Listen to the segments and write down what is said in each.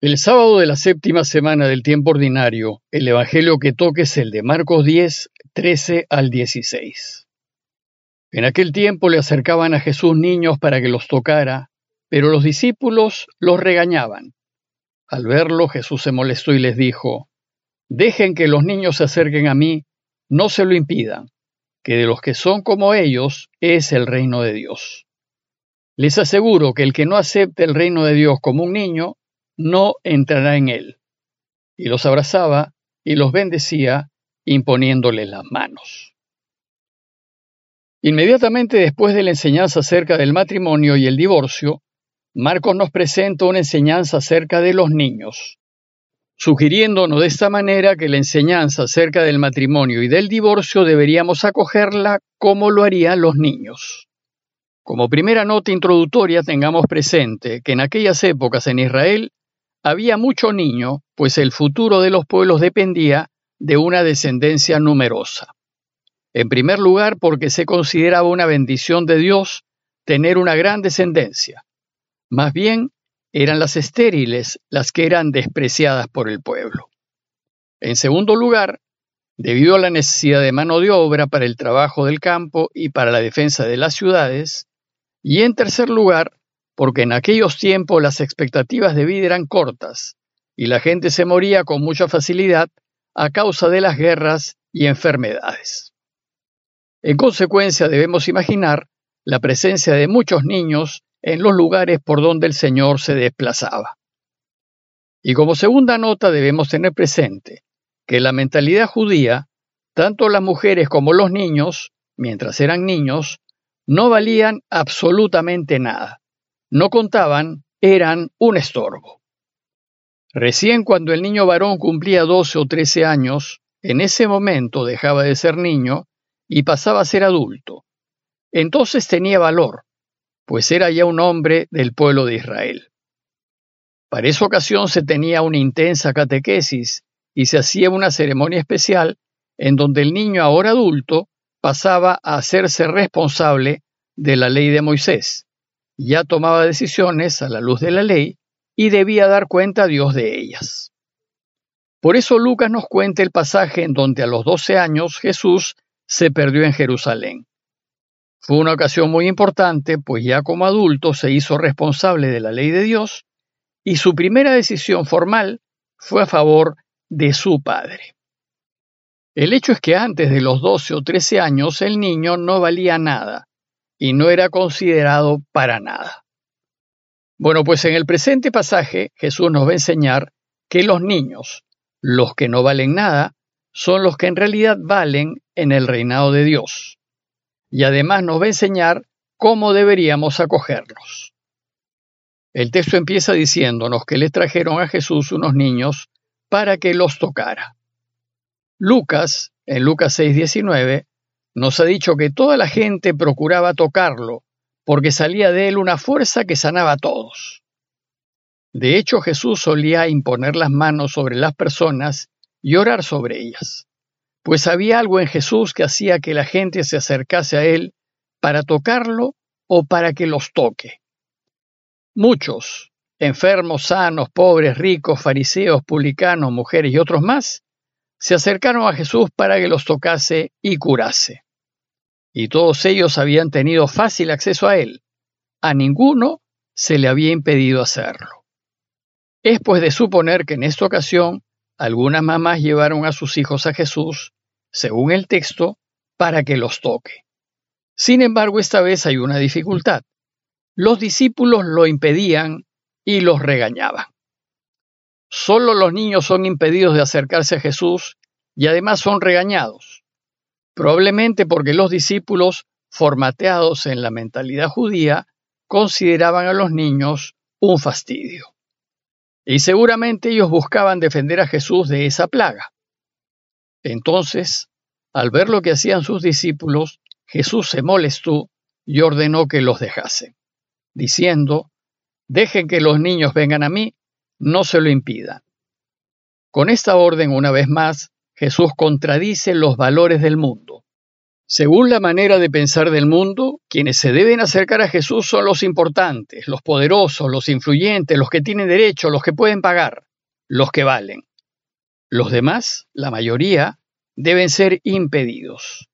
El sábado de la séptima semana del tiempo ordinario, el Evangelio que toque es el de Marcos 10, 13 al 16. En aquel tiempo le acercaban a Jesús niños para que los tocara, pero los discípulos los regañaban. Al verlo, Jesús se molestó y les dijo, Dejen que los niños se acerquen a mí, no se lo impidan, que de los que son como ellos es el reino de Dios. Les aseguro que el que no acepte el reino de Dios como un niño, no entrará en él. Y los abrazaba y los bendecía imponiéndoles las manos. Inmediatamente después de la enseñanza acerca del matrimonio y el divorcio, Marcos nos presenta una enseñanza acerca de los niños, sugiriéndonos de esta manera que la enseñanza acerca del matrimonio y del divorcio deberíamos acogerla como lo harían los niños. Como primera nota introductoria tengamos presente que en aquellas épocas en Israel había mucho niño, pues el futuro de los pueblos dependía de una descendencia numerosa. En primer lugar, porque se consideraba una bendición de Dios tener una gran descendencia. Más bien, eran las estériles las que eran despreciadas por el pueblo. En segundo lugar, debido a la necesidad de mano de obra para el trabajo del campo y para la defensa de las ciudades, y en tercer lugar, porque en aquellos tiempos las expectativas de vida eran cortas y la gente se moría con mucha facilidad a causa de las guerras y enfermedades. En consecuencia, debemos imaginar la presencia de muchos niños en los lugares por donde el Señor se desplazaba. Y como segunda nota debemos tener presente que la mentalidad judía, tanto las mujeres como los niños, mientras eran niños, no valían absolutamente nada no contaban, eran un estorbo. Recién cuando el niño varón cumplía 12 o 13 años, en ese momento dejaba de ser niño y pasaba a ser adulto. Entonces tenía valor, pues era ya un hombre del pueblo de Israel. Para esa ocasión se tenía una intensa catequesis y se hacía una ceremonia especial en donde el niño ahora adulto pasaba a hacerse responsable de la ley de Moisés ya tomaba decisiones a la luz de la ley y debía dar cuenta a Dios de ellas. Por eso Lucas nos cuenta el pasaje en donde a los 12 años Jesús se perdió en Jerusalén. Fue una ocasión muy importante, pues ya como adulto se hizo responsable de la ley de Dios y su primera decisión formal fue a favor de su padre. El hecho es que antes de los 12 o 13 años el niño no valía nada, y no era considerado para nada. Bueno, pues en el presente pasaje Jesús nos va a enseñar que los niños, los que no valen nada, son los que en realidad valen en el reinado de Dios. Y además nos va a enseñar cómo deberíamos acogerlos. El texto empieza diciéndonos que le trajeron a Jesús unos niños para que los tocara. Lucas, en Lucas 6:19, nos ha dicho que toda la gente procuraba tocarlo, porque salía de él una fuerza que sanaba a todos. De hecho, Jesús solía imponer las manos sobre las personas y orar sobre ellas, pues había algo en Jesús que hacía que la gente se acercase a él para tocarlo o para que los toque. Muchos, enfermos, sanos, pobres, ricos, fariseos, publicanos, mujeres y otros más, se acercaron a Jesús para que los tocase y curase y todos ellos habían tenido fácil acceso a él. A ninguno se le había impedido hacerlo. Es pues de suponer que en esta ocasión algunas mamás llevaron a sus hijos a Jesús, según el texto, para que los toque. Sin embargo, esta vez hay una dificultad. Los discípulos lo impedían y los regañaban. Solo los niños son impedidos de acercarse a Jesús y además son regañados probablemente porque los discípulos, formateados en la mentalidad judía, consideraban a los niños un fastidio. Y seguramente ellos buscaban defender a Jesús de esa plaga. Entonces, al ver lo que hacían sus discípulos, Jesús se molestó y ordenó que los dejasen, diciendo, Dejen que los niños vengan a mí, no se lo impidan. Con esta orden, una vez más, Jesús contradice los valores del mundo. Según la manera de pensar del mundo, quienes se deben acercar a Jesús son los importantes, los poderosos, los influyentes, los que tienen derecho, los que pueden pagar, los que valen. Los demás, la mayoría, deben ser impedidos.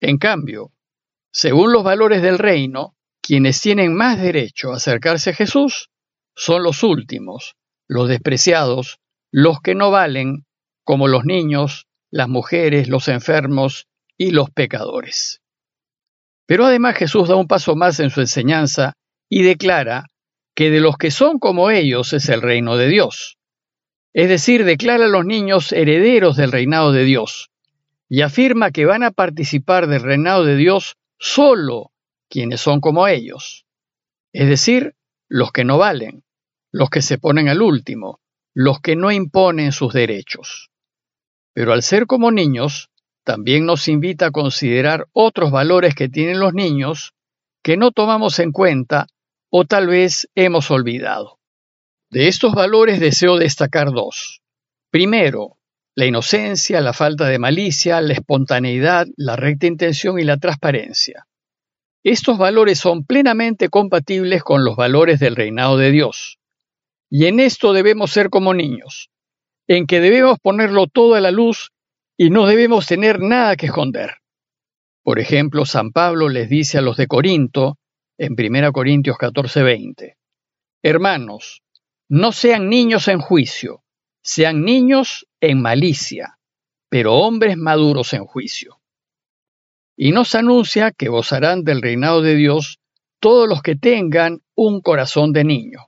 En cambio, según los valores del reino, quienes tienen más derecho a acercarse a Jesús son los últimos, los despreciados, los que no valen, como los niños, las mujeres, los enfermos y los pecadores. Pero además Jesús da un paso más en su enseñanza y declara que de los que son como ellos es el reino de Dios. Es decir, declara a los niños herederos del reinado de Dios y afirma que van a participar del reinado de Dios solo quienes son como ellos, es decir, los que no valen, los que se ponen al último, los que no imponen sus derechos. Pero al ser como niños, también nos invita a considerar otros valores que tienen los niños que no tomamos en cuenta o tal vez hemos olvidado. De estos valores deseo destacar dos. Primero, la inocencia, la falta de malicia, la espontaneidad, la recta intención y la transparencia. Estos valores son plenamente compatibles con los valores del reinado de Dios. Y en esto debemos ser como niños, en que debemos ponerlo todo a la luz y no debemos tener nada que esconder. Por ejemplo, San Pablo les dice a los de Corinto, en 1 Corintios 14:20, Hermanos, no sean niños en juicio, sean niños en malicia, pero hombres maduros en juicio. Y nos anuncia que gozarán del reinado de Dios todos los que tengan un corazón de niño.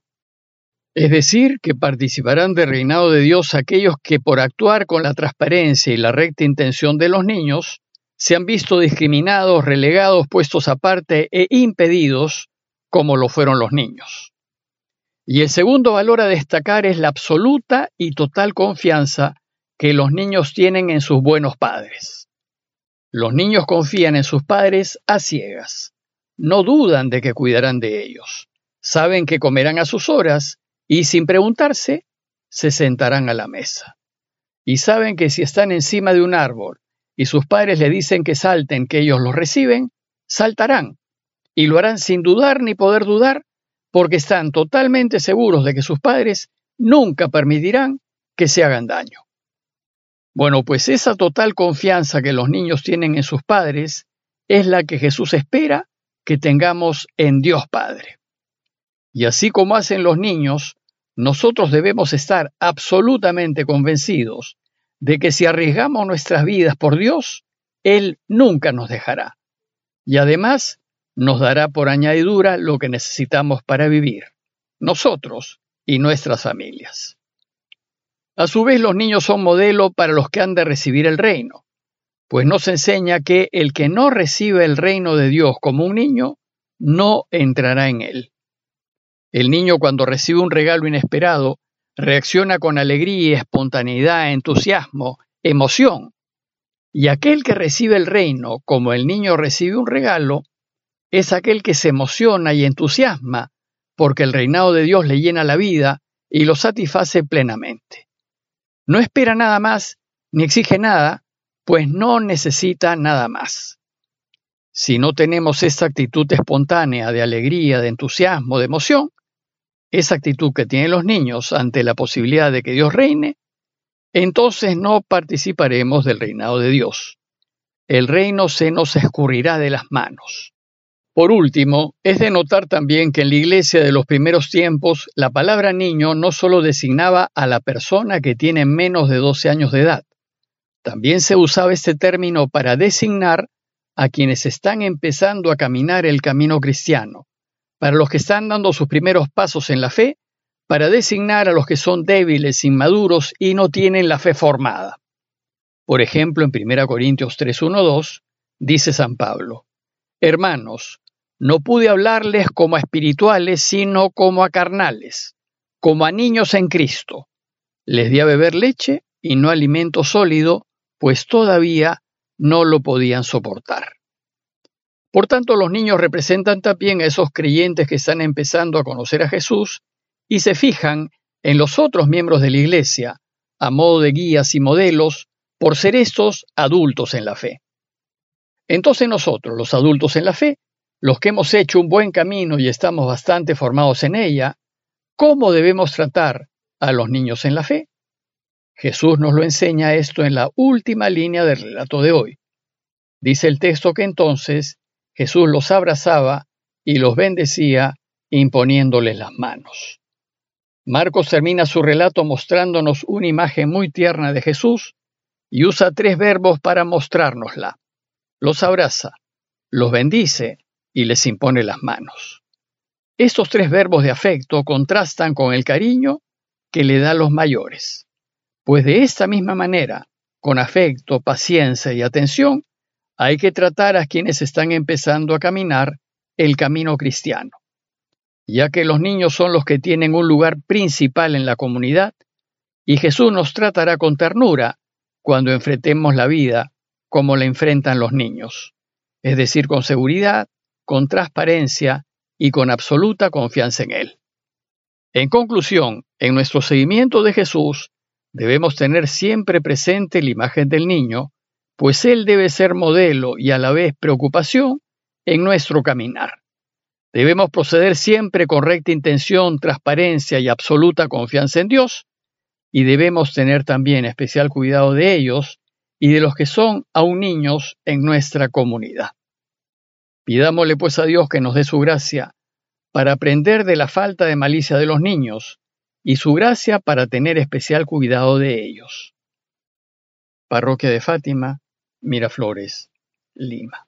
Es decir, que participarán del reinado de Dios aquellos que por actuar con la transparencia y la recta intención de los niños, se han visto discriminados, relegados, puestos aparte e impedidos, como lo fueron los niños. Y el segundo valor a destacar es la absoluta y total confianza que los niños tienen en sus buenos padres. Los niños confían en sus padres a ciegas. No dudan de que cuidarán de ellos. Saben que comerán a sus horas y sin preguntarse, se sentarán a la mesa. Y saben que si están encima de un árbol y sus padres le dicen que salten, que ellos los reciben, saltarán. Y lo harán sin dudar ni poder dudar, porque están totalmente seguros de que sus padres nunca permitirán que se hagan daño. Bueno, pues esa total confianza que los niños tienen en sus padres es la que Jesús espera que tengamos en Dios Padre. Y así como hacen los niños, nosotros debemos estar absolutamente convencidos de que si arriesgamos nuestras vidas por Dios, Él nunca nos dejará. Y además nos dará por añadidura lo que necesitamos para vivir, nosotros y nuestras familias. A su vez, los niños son modelo para los que han de recibir el reino, pues nos enseña que el que no recibe el reino de Dios como un niño, no entrará en él. El niño cuando recibe un regalo inesperado reacciona con alegría, espontaneidad, entusiasmo, emoción. Y aquel que recibe el reino como el niño recibe un regalo, es aquel que se emociona y entusiasma porque el reinado de Dios le llena la vida y lo satisface plenamente. No espera nada más ni exige nada, pues no necesita nada más. Si no tenemos esta actitud espontánea de alegría, de entusiasmo, de emoción, esa actitud que tienen los niños ante la posibilidad de que Dios reine, entonces no participaremos del reinado de Dios. El reino se nos escurrirá de las manos. Por último, es de notar también que en la iglesia de los primeros tiempos la palabra niño no solo designaba a la persona que tiene menos de 12 años de edad, también se usaba este término para designar a quienes están empezando a caminar el camino cristiano, para los que están dando sus primeros pasos en la fe, para designar a los que son débiles, inmaduros y no tienen la fe formada. Por ejemplo, en 1 Corintios 3.1.2 dice San Pablo, Hermanos, no pude hablarles como a espirituales, sino como a carnales, como a niños en Cristo. Les di a beber leche y no alimento sólido, pues todavía no lo podían soportar. Por tanto, los niños representan también a esos creyentes que están empezando a conocer a Jesús y se fijan en los otros miembros de la Iglesia, a modo de guías y modelos, por ser estos adultos en la fe. Entonces nosotros, los adultos en la fe, los que hemos hecho un buen camino y estamos bastante formados en ella, ¿cómo debemos tratar a los niños en la fe? Jesús nos lo enseña esto en la última línea del relato de hoy. Dice el texto que entonces Jesús los abrazaba y los bendecía imponiéndoles las manos. Marcos termina su relato mostrándonos una imagen muy tierna de Jesús y usa tres verbos para mostrárnosla. Los abraza, los bendice y les impone las manos. Estos tres verbos de afecto contrastan con el cariño que le da a los mayores, pues de esta misma manera, con afecto, paciencia y atención, hay que tratar a quienes están empezando a caminar el camino cristiano, ya que los niños son los que tienen un lugar principal en la comunidad, y Jesús nos tratará con ternura cuando enfrentemos la vida como la enfrentan los niños, es decir, con seguridad, con transparencia y con absoluta confianza en Él. En conclusión, en nuestro seguimiento de Jesús, debemos tener siempre presente la imagen del niño, pues Él debe ser modelo y a la vez preocupación en nuestro caminar. Debemos proceder siempre con recta intención, transparencia y absoluta confianza en Dios, y debemos tener también especial cuidado de ellos y de los que son aún niños en nuestra comunidad. Pidámosle pues a Dios que nos dé su gracia para aprender de la falta de malicia de los niños y su gracia para tener especial cuidado de ellos. Parroquia de Fátima, Miraflores, Lima.